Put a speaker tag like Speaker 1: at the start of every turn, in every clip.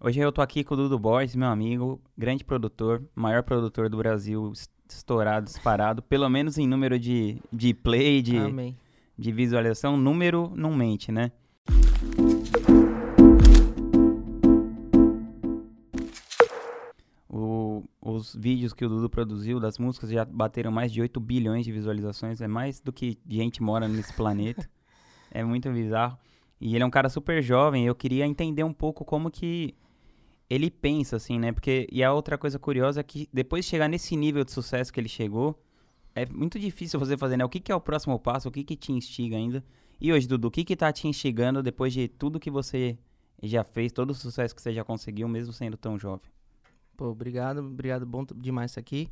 Speaker 1: Hoje eu tô aqui com o Dudu Borges, meu amigo, grande produtor, maior produtor do Brasil, estourado, disparado, pelo menos em número de, de play, de,
Speaker 2: Amém.
Speaker 1: de visualização, número não mente, né? O- os vídeos que o Dudu produziu das músicas já bateram mais de 8 bilhões de visualizações. É mais do que gente mora nesse planeta. é muito bizarro. E ele é um cara super jovem. Eu queria entender um pouco como que ele pensa, assim, né? Porque, e a outra coisa curiosa é que depois de chegar nesse nível de sucesso que ele chegou, é muito difícil você fazer, né? O que, que é o próximo passo? O que, que te instiga ainda? E hoje, Dudu, o que, que tá te instigando depois de tudo que você já fez, todo o sucesso que você já conseguiu, mesmo sendo tão jovem?
Speaker 2: Pô, obrigado, obrigado, bom demais estar aqui.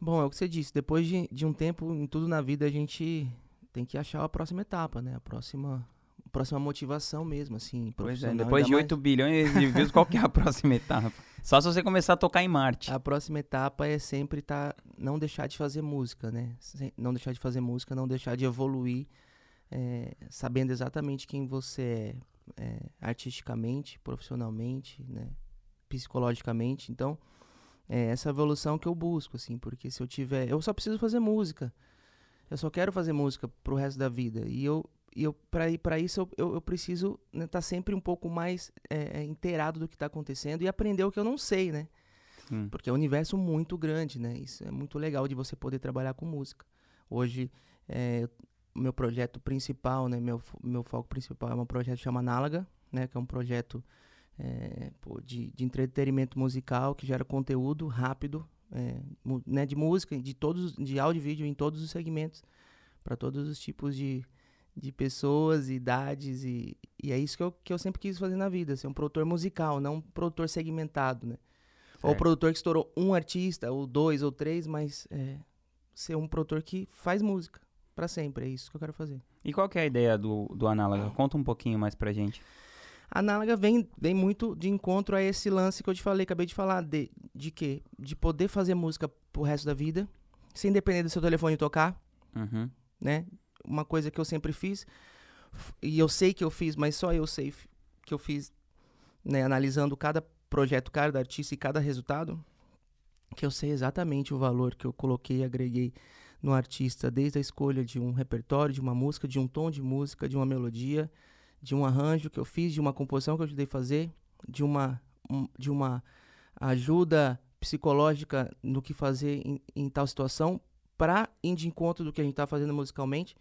Speaker 2: Bom, é o que você disse, depois de, de um tempo em tudo na vida, a gente tem que achar a próxima etapa, né? A próxima, próxima motivação mesmo, assim,
Speaker 1: é,
Speaker 2: profissional.
Speaker 1: depois
Speaker 2: ainda
Speaker 1: de
Speaker 2: mais-
Speaker 1: 8 bilhões de views, qual que é a próxima etapa? Só se você começar a tocar em Marte.
Speaker 2: A próxima etapa é sempre tá, não deixar de fazer música, né? Não deixar de fazer música, não deixar de evoluir, é, sabendo exatamente quem você é, é, artisticamente, profissionalmente, né? psicologicamente. Então, é essa evolução que eu busco, assim, porque se eu tiver. Eu só preciso fazer música. Eu só quero fazer música pro resto da vida. E eu. E eu, pra isso, eu, eu, eu preciso estar sempre um pouco mais é, é, inteirado do que está acontecendo e aprender o que eu não sei, né?
Speaker 1: Sim.
Speaker 2: Porque é um universo muito grande, né? Isso é muito legal de você poder trabalhar com música. Hoje, é, meu projeto principal, né? Meu, meu foco principal é um projeto que chama Análoga, né? Que é um projeto é, pô, de, de entretenimento musical que gera conteúdo rápido, é, né? De música, de todos, de áudio e vídeo em todos os segmentos, para todos os tipos de, de pessoas, idades e, e é isso que eu, que eu sempre quis fazer na vida, ser um produtor musical, não um produtor segmentado, né? Ou
Speaker 1: Certo.
Speaker 2: produtor que estourou um artista, ou dois, ou três, mas é, ser um produtor que faz música pra sempre. É isso que eu quero fazer.
Speaker 1: E qual que é a ideia do, do Análoga? Conta um pouquinho mais pra gente.
Speaker 2: A Análoga vem, vem muito de encontro a esse lance que eu te falei, acabei de falar, de, de quê? De poder fazer música pro resto da vida, sem depender do seu telefone tocar,
Speaker 1: Uhum.
Speaker 2: né? Uma coisa que eu sempre fiz, e eu sei que eu fiz, mas só eu sei que eu fiz, né? Analisando cada projeto, cada artista e cada resultado, que eu sei exatamente o valor que eu coloquei e agreguei no artista, desde a escolha de um repertório, de uma música, de um tom de música, de uma melodia, de um arranjo que eu fiz, de uma composição que eu ajudei a fazer, de uma, um- de uma ajuda psicológica no que fazer em, em tal situação, para ir de encontro do que a gente tá fazendo musicalmente.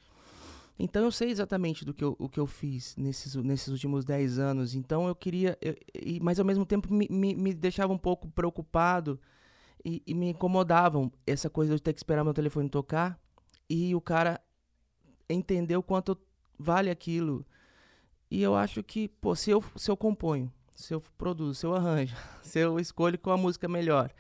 Speaker 2: Então eu sei exatamente do que eu, o que eu fiz nesses, nesses últimos 10 anos. Então eu queria. eu- mas ao mesmo tempo me, me, me deixava um pouco preocupado e, e me incomodavam essa coisa de ter que esperar meu telefone tocar e o cara entender o quanto vale aquilo. E eu acho que, pô, se eu, se eu componho, se eu produzo, se eu arranjo, se eu escolho qual a música melhor,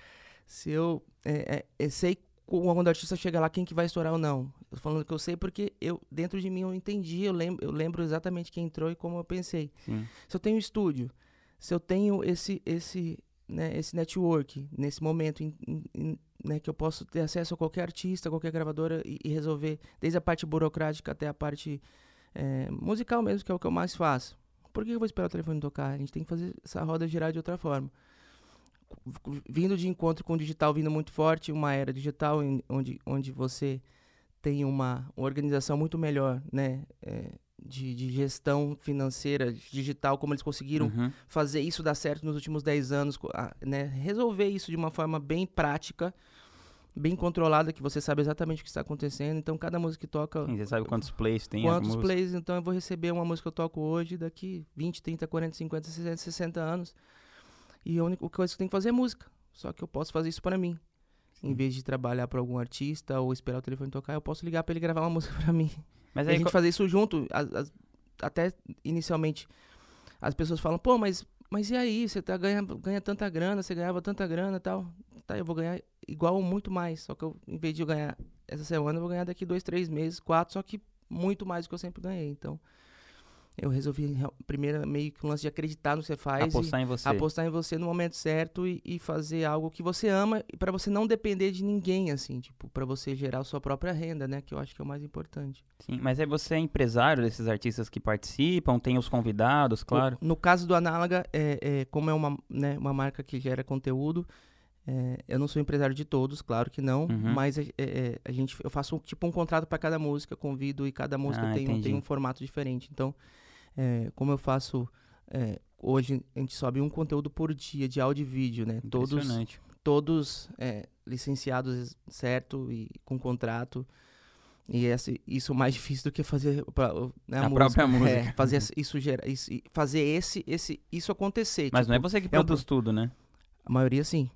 Speaker 2: se eu é, é, é, sei quando o artista chega lá quem que vai estourar ou não. Eu tô falando que eu sei porque eu dentro de mim eu entendi, eu lembro, eu lembro exatamente quem entrou e como eu pensei.
Speaker 1: Sim.
Speaker 2: Se eu tenho estúdio, se eu tenho esse esse né, esse network nesse momento em- em- né, que eu posso ter acesso a qualquer artista, qualquer gravadora e, e resolver desde a parte burocrática até a parte é, musical mesmo, que é o que eu mais faço. Por que eu vou esperar o telefone tocar? A gente tem que fazer essa roda girar de outra forma. Vindo de encontro com o digital, vindo muito forte, uma era digital em- onde, onde você tem uma, uma organização muito melhor, né? é, de, de gestão financeira digital, como eles conseguiram
Speaker 1: Uhum.
Speaker 2: fazer isso dar certo nos últimos 10 anos, né? Resolver isso de uma forma bem prática, bem controlada, que você sabe exatamente o que está acontecendo. Então, cada música que toca,
Speaker 1: Sim, Você sabe quantos plays tem
Speaker 2: quantos plays, então eu vou receber uma música que eu toco hoje, daqui 20, 30, 40, 50, 60, 60 anos. E a única coisa que eu tenho que fazer é música. Só que eu posso fazer isso para mim. Em
Speaker 1: Sim.
Speaker 2: vez de trabalhar para algum artista ou esperar o telefone tocar, eu posso ligar para ele gravar uma música para mim.
Speaker 1: Mas
Speaker 2: E a
Speaker 1: aí,
Speaker 2: gente
Speaker 1: qual-
Speaker 2: fazer isso junto, as- as- até inicialmente as pessoas falam, pô, mas, mas e aí? Você tá, ganha, ganha tanta grana, você ganhava tanta grana e tal. Tá, eu vou ganhar igual ou muito mais. Só que eu, em vez de eu ganhar essa semana, eu vou ganhar daqui dois, três meses, quatro, só que muito mais do que eu sempre ganhei. Então, eu resolvi primeiro meio que um lance de acreditar no que você faz
Speaker 1: Apostar em você.
Speaker 2: apostar em você no momento certo e, e fazer algo que você ama e para você não depender de ninguém assim, tipo, para você gerar sua própria renda, né, que eu acho que é o mais importante.
Speaker 1: Sim, mas aí você é empresário desses artistas que participam, tem os convidados, claro.
Speaker 2: No, no caso do Análoga, é, é, como é uma, né, uma marca que gera conteúdo, é, eu não sou empresário de todos, claro que não,
Speaker 1: Uhum.
Speaker 2: mas é, é, a gente, eu faço tipo um contrato para cada música, convido e cada música
Speaker 1: Ah,
Speaker 2: tem, um- tem um formato diferente. Então, é, como eu faço é, hoje, a gente sobe um conteúdo por dia de áudio e vídeo, né? Todos, todos é, licenciados certo e com contrato. E isso é mais difícil do que fazer pra, né,
Speaker 1: A própria
Speaker 2: É,
Speaker 1: música.
Speaker 2: fazer isso, gera, isso, fazer esse, esse, isso acontecer.
Speaker 1: Mas
Speaker 2: tipo,
Speaker 1: não é você que produz tudo, né?
Speaker 2: A maioria sim.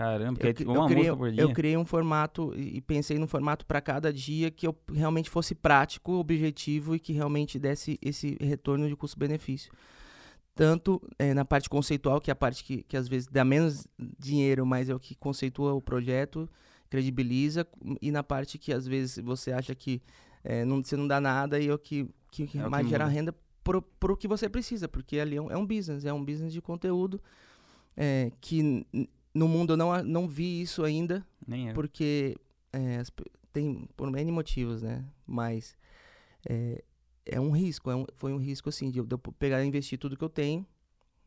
Speaker 1: Caramba,
Speaker 2: Eu,
Speaker 1: é
Speaker 2: eu criei, eu criei um formato e pensei num formato para cada dia que eu realmente fosse prático, objetivo e que realmente desse esse retorno de custo-benefício. Tanto eh, na parte conceitual, que é a parte que, que às vezes dá menos dinheiro, mas é o que conceitua o projeto, credibiliza, e na parte que às vezes você acha que eh, não, você não dá nada e é o que, que, que
Speaker 1: É o que
Speaker 2: mais gera
Speaker 1: muda.
Speaker 2: renda pro, pro que você precisa, porque ali é um, é um business, é um business de conteúdo eh, que no mundo eu não, não vi isso ainda,
Speaker 1: Nem eu.
Speaker 2: porque é, tem por N motivos, né? Mas é, é um risco, é um- foi um risco assim de eu, de eu pegar e investir tudo que eu tenho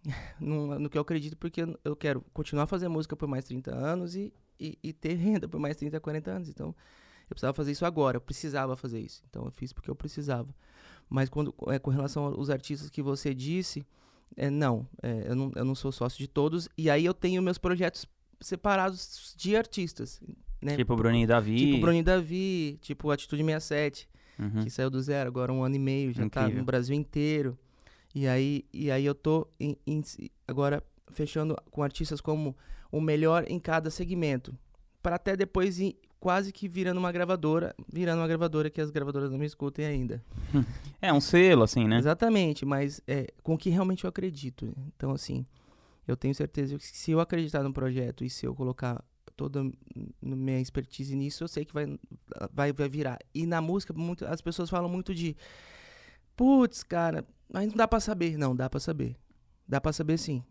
Speaker 2: no, no que eu acredito, porque eu- eu quero continuar a fazer música por mais 30 anos e, e, e ter renda por mais 30, 40 anos. Então eu precisava fazer isso agora, eu precisava fazer isso. Então eu fiz porque eu precisava. Mas quando é, com relação aos artistas que você disse, é, não, é, eu não, eu não sou sócio de todos. E aí eu tenho meus projetos separados de artistas. Né?
Speaker 1: Tipo Bruninho e Davi.
Speaker 2: Tipo Bruninho Davi, tipo Atitude 67,
Speaker 1: Uhum.
Speaker 2: que saiu do zero, agora um ano e meio, já tá
Speaker 1: Incrível.
Speaker 2: no Brasil inteiro. E aí, e aí eu tô em- em- agora fechando com artistas como o melhor em cada segmento. Para até depois ir quase que virando uma gravadora, virando uma gravadora que as gravadoras não me escutem ainda.
Speaker 1: É um selo, assim, né?
Speaker 2: Exatamente, mas é, com o que realmente eu acredito. né? Então, assim, eu tenho certeza que se eu acreditar no projeto e se eu colocar toda a minha expertise nisso, eu sei que vai, vai, vai virar. E na música, muito, as pessoas falam muito de putz, cara, mas não dá pra saber. Não, dá pra saber. Dá pra saber sim.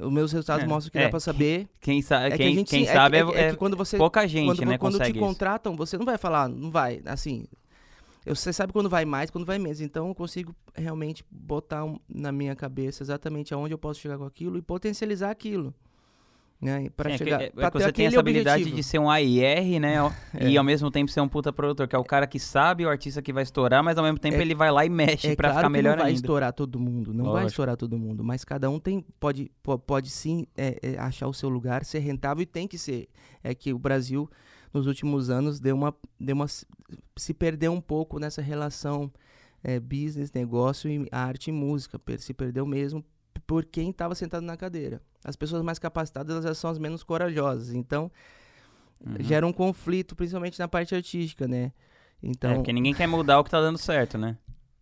Speaker 2: Os meus resultados
Speaker 1: É,
Speaker 2: mostram que
Speaker 1: é,
Speaker 2: dá pra saber.
Speaker 1: Quem, sa
Speaker 2: É que
Speaker 1: quem,
Speaker 2: gente
Speaker 1: quem
Speaker 2: é
Speaker 1: sabe
Speaker 2: que-
Speaker 1: é,
Speaker 2: é, que- é
Speaker 1: é
Speaker 2: que quando você
Speaker 1: pouca gente,
Speaker 2: quando,
Speaker 1: né,
Speaker 2: quando te
Speaker 1: isso.
Speaker 2: contratam, você não vai falar, não vai, assim. Você sabe quando vai mais, quando vai menos. Então eu consigo realmente botar um- na minha cabeça exatamente aonde eu posso chegar com aquilo e potencializar aquilo. Né? Para
Speaker 1: é que-
Speaker 2: chegar.
Speaker 1: é- é
Speaker 2: pra
Speaker 1: você tem essa habilidade
Speaker 2: objetivo.
Speaker 1: de ser um AIR, né?
Speaker 2: É.
Speaker 1: E ao mesmo tempo ser um puta produtor, que é o cara que sabe o artista que vai estourar, mas ao mesmo tempo
Speaker 2: É-
Speaker 1: ele vai lá e mexe
Speaker 2: É
Speaker 1: pra
Speaker 2: claro
Speaker 1: ficar melhor
Speaker 2: não vai
Speaker 1: ainda.
Speaker 2: estourar todo mundo, não vai
Speaker 1: Lógico.
Speaker 2: estourar todo mundo, mas cada um tem pode, po- pode sim é, é, achar o seu lugar, ser rentável e tem que ser. É que o Brasil nos últimos anos deu uma, deu uma se perdeu um pouco nessa relação é, business, negócio e arte e música, se perdeu mesmo por quem estava sentado na cadeira. As pessoas mais capacitadas elas são as menos corajosas, então
Speaker 1: Uhum.
Speaker 2: gera um conflito, principalmente na parte artística, né? Então,
Speaker 1: É, porque ninguém quer mudar o que tá dando certo, né?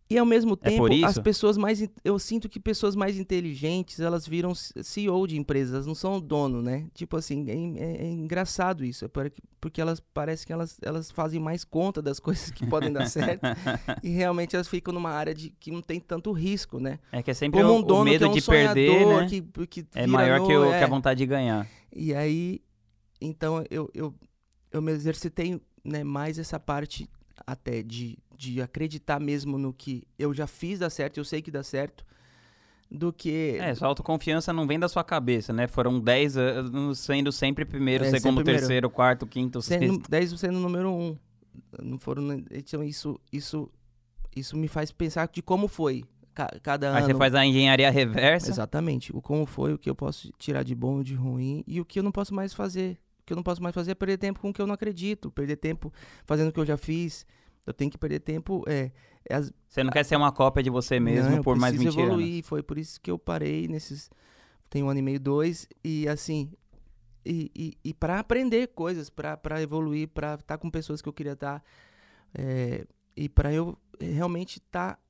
Speaker 2: E ao mesmo
Speaker 1: É
Speaker 2: tempo,
Speaker 1: por
Speaker 2: as pessoas mais. Eu sinto que pessoas mais inteligentes, elas viram CEO de empresas, elas não são dono, né? Tipo assim, é, é- é engraçado isso. é porque- elas parece que elas, elas fazem mais conta das coisas que podem dar certo. e realmente elas ficam numa área de que não tem tanto risco, né?
Speaker 1: É que é sempre
Speaker 2: Como
Speaker 1: o,
Speaker 2: um
Speaker 1: o
Speaker 2: dono
Speaker 1: medo
Speaker 2: que é um
Speaker 1: de
Speaker 2: sonhador,
Speaker 1: perder, né?
Speaker 2: que, que
Speaker 1: É maior
Speaker 2: no-
Speaker 1: que, o,
Speaker 2: é.
Speaker 1: que a vontade de ganhar.
Speaker 2: E aí, então eu, eu, eu me exercitei né, mais essa parte até de, de acreditar mesmo no que eu já fiz dar certo, eu sei que dá certo, do que.
Speaker 1: É, sua autoconfiança não vem da sua cabeça, né? Foram 10 anos sendo sempre primeiro,
Speaker 2: É,
Speaker 1: segundo,
Speaker 2: primeiro.
Speaker 1: terceiro, quarto, quinto,
Speaker 2: sendo,
Speaker 1: sexto.
Speaker 2: 10 sendo o número um. Não foram. Então, isso, isso, isso me faz pensar de como foi ca- cada
Speaker 1: Aí
Speaker 2: ano.
Speaker 1: você faz a engenharia reversa.
Speaker 2: Exatamente. O como foi, o que eu posso tirar de bom, de ruim e o que eu não posso mais fazer. O que eu não posso mais fazer é perder tempo com o que eu não acredito, perder tempo fazendo o que eu já fiz. Eu tenho que perder tempo. É, é as-
Speaker 1: Você não quer ser uma cópia de você mesmo
Speaker 2: Não, eu
Speaker 1: por mais mentira.
Speaker 2: evoluir. Foi por isso que eu parei nesses. Tem um ano e meio, dois. E assim. E, e, e para aprender coisas, para evoluir, para estar com pessoas que eu queria estar. é, e para eu realmente estar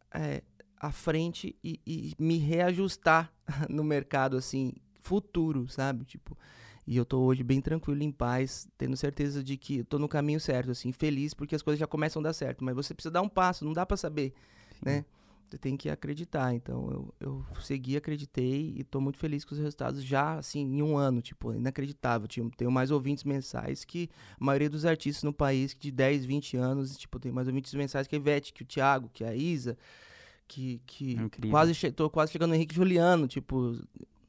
Speaker 2: à frente e, e me reajustar no mercado, assim, futuro, sabe? Tipo. E eu tô hoje bem tranquilo, em paz, tendo certeza de que eu tô no caminho certo, assim, feliz, porque as coisas já começam a dar certo. Mas você precisa dar um passo, não dá para saber, né? Você tem que acreditar. Então eu, eu segui, acreditei e tô muito feliz com os resultados já, assim, em um ano, tipo, inacreditável. Tipo, tenho mais ouvintes mensais que a maioria dos artistas no país de 10, 20 anos, tipo, tem mais ouvintes mensais que a Ivete, que o Thiago, que a Isa, que, que
Speaker 1: Incrível.
Speaker 2: quase tô quase chegando no Henrique Juliano, tipo,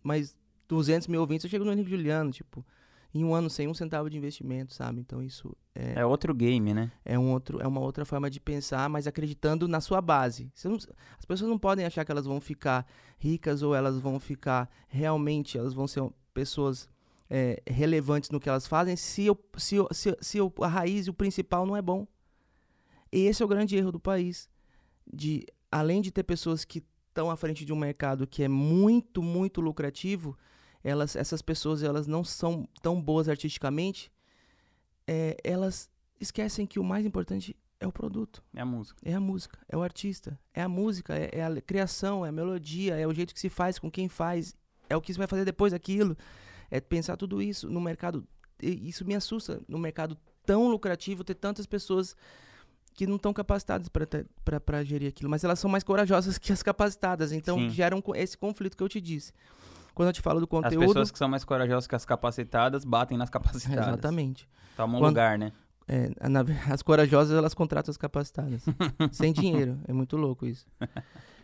Speaker 2: mais 200 mil ouvintes, eu chego no Henrique Juliano, tipo, em um ano sem um centavo de investimento, sabe? Então isso é,
Speaker 1: É outro game, né?
Speaker 2: é, um outro, é uma outra forma de pensar, mas acreditando na sua base. Não- as pessoas não podem achar que elas vão ficar ricas ou elas vão ficar realmente, elas vão ser pessoas é, relevantes no que elas fazem se, o, se, o- se, se o- a raiz e o principal não é bom. Esse é o grande erro do país. De, além de ter pessoas que estão à frente de um mercado que é muito, muito lucrativo, elas, essas pessoas elas não são tão boas artisticamente, é, elas esquecem que o mais importante é o produto,
Speaker 1: É a música.
Speaker 2: é a música, é o artista, é a música, é, é a criação, é a melodia, é o jeito que se faz com quem faz, é o que você vai fazer depois daquilo, é pensar tudo isso no mercado. Isso me assusta no mercado tão lucrativo ter tantas pessoas que não estão capacitadas para gerir aquilo, mas elas são mais corajosas que as capacitadas, então
Speaker 1: Sim.
Speaker 2: geram esse conflito que eu te disse. Quando eu te falo do
Speaker 1: As
Speaker 2: conteúdo,
Speaker 1: pessoas que são mais corajosas que as capacitadas batem nas capacitadas.
Speaker 2: exatamente.
Speaker 1: Tomam
Speaker 2: Quando-
Speaker 1: lugar, né?
Speaker 2: É, na as corajosas elas contratam as capacitadas. sem dinheiro. É muito louco isso.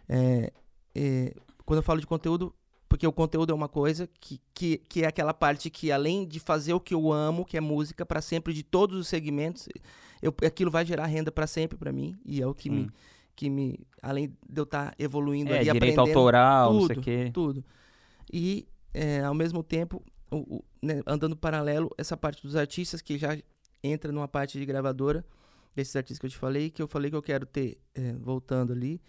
Speaker 2: É, é, quando eu falo de conteúdo, porque o conteúdo é uma coisa que, que, que é aquela parte que, além de fazer o que eu amo, que é música, para sempre, de todos os segmentos, eu, aquilo vai gerar renda para sempre para mim. E é o que me,
Speaker 1: Sim.
Speaker 2: que me. Além de eu estar evoluindo
Speaker 1: É,
Speaker 2: ali,
Speaker 1: direito
Speaker 2: aprendendo
Speaker 1: autoral, não sei o
Speaker 2: tudo,
Speaker 1: quê.
Speaker 2: tudo. E, é, ao mesmo tempo, o- o- né, andando paralelo, essa parte dos artistas que já entra numa parte de gravadora, desses artistas que eu te falei, que eu falei que eu quero ter, é, voltando ali,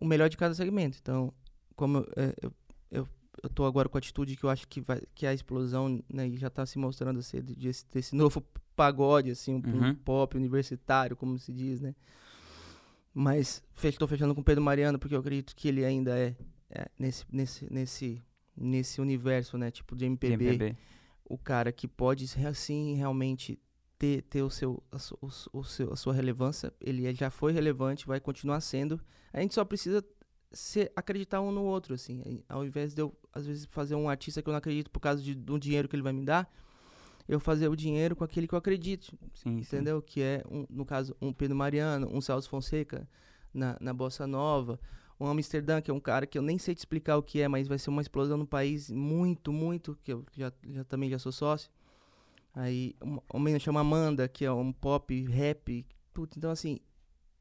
Speaker 2: o melhor de cada segmento. Então, como eu, é, eu, eu, eu tô agora com a atitude que eu acho que, vai, que é a explosão, né, e já tá se mostrando de- desse, desse novo pagode, assim, um, um
Speaker 1: Uhum.
Speaker 2: pop universitário, como se diz, né? Mas fech, tô fechando com o Pedro Mariano, porque eu acredito que ele ainda é, é, nesse, nesse, nesse, nesse universo, né? Tipo de
Speaker 1: de
Speaker 2: MPB,
Speaker 1: MPB.
Speaker 2: o cara que pode assim realmente ter, ter o seu, a, o, o seu, a sua relevância. Ele já foi relevante, vai continuar sendo. A gente só precisa se acreditar um no outro, assim. Ao invés de eu, às vezes, fazer um artista que eu não acredito por causa de, do dinheiro que ele vai me dar, eu fazer o dinheiro com aquele que eu acredito.
Speaker 1: Sim, sim.
Speaker 2: Entendeu? Que é, um, no caso, um Pedro Mariano, um Celso Fonseca na, na Bossa Nova, um Amsterdã, que é um cara que eu nem sei te explicar o que é, mas vai ser uma explosão no país muito, muito, que eu já, já também já sou sócio. Aí, uma, uma menina chama Amanda, que é um pop, rap, tudo. Então, assim,